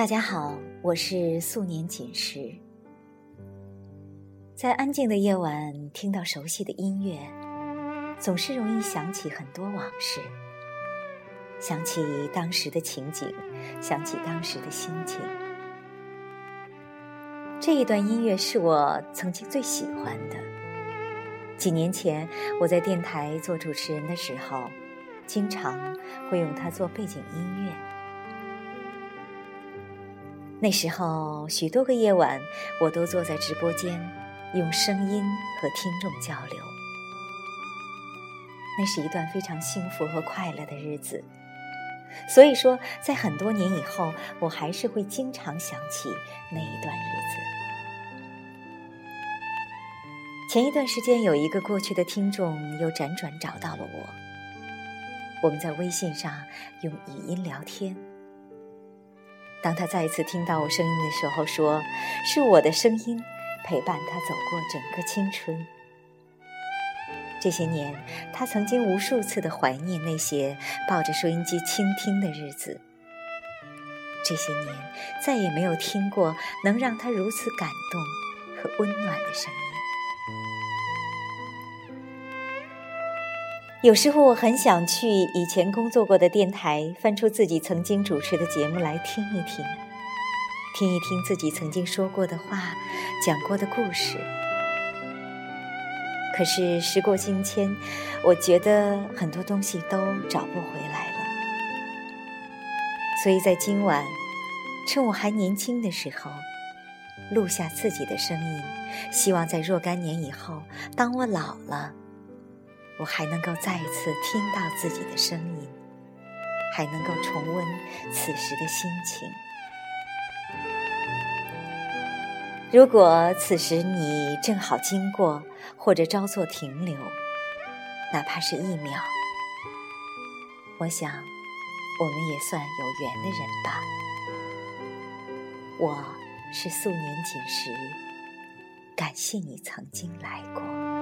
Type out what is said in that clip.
大家好，我是素年锦时。在安静的夜晚，听到熟悉的音乐，总是容易想起很多往事，想起当时的情景，想起当时的心情。这一段音乐是我曾经最喜欢的。几年前，我在电台做主持人的时候，经常会用它做背景音乐。那时候，许多个夜晚，我都坐在直播间，用声音和听众交流。那是一段非常幸福和快乐的日子。所以说，在很多年以后，我还是会经常想起那一段日子。前一段时间，有一个过去的听众又辗转找到了我，我们在微信上用语音聊天。当他再一次听到我声音的时候，说：“是我的声音陪伴他走过整个青春。这些年，他曾经无数次的怀念那些抱着收音机倾听的日子。这些年，再也没有听过能让他如此感动和温暖的声音。有时候，我很想去以前工作过的电台，翻出自己曾经主持的节目来听一听，听一听自己曾经说过的话，讲过的故事。可是时过境迁，我觉得很多东西都找不回来了。所以在今晚，趁我还年轻的时候，录下自己的声音，希望在若干年以后，当我老了。我还能够再一次听到自己的声音，还能够重温此时的心情。如果此时你正好经过，或者稍作停留，哪怕是一秒，我想我们也算有缘的人吧。我是素年锦时，感谢你曾经来过。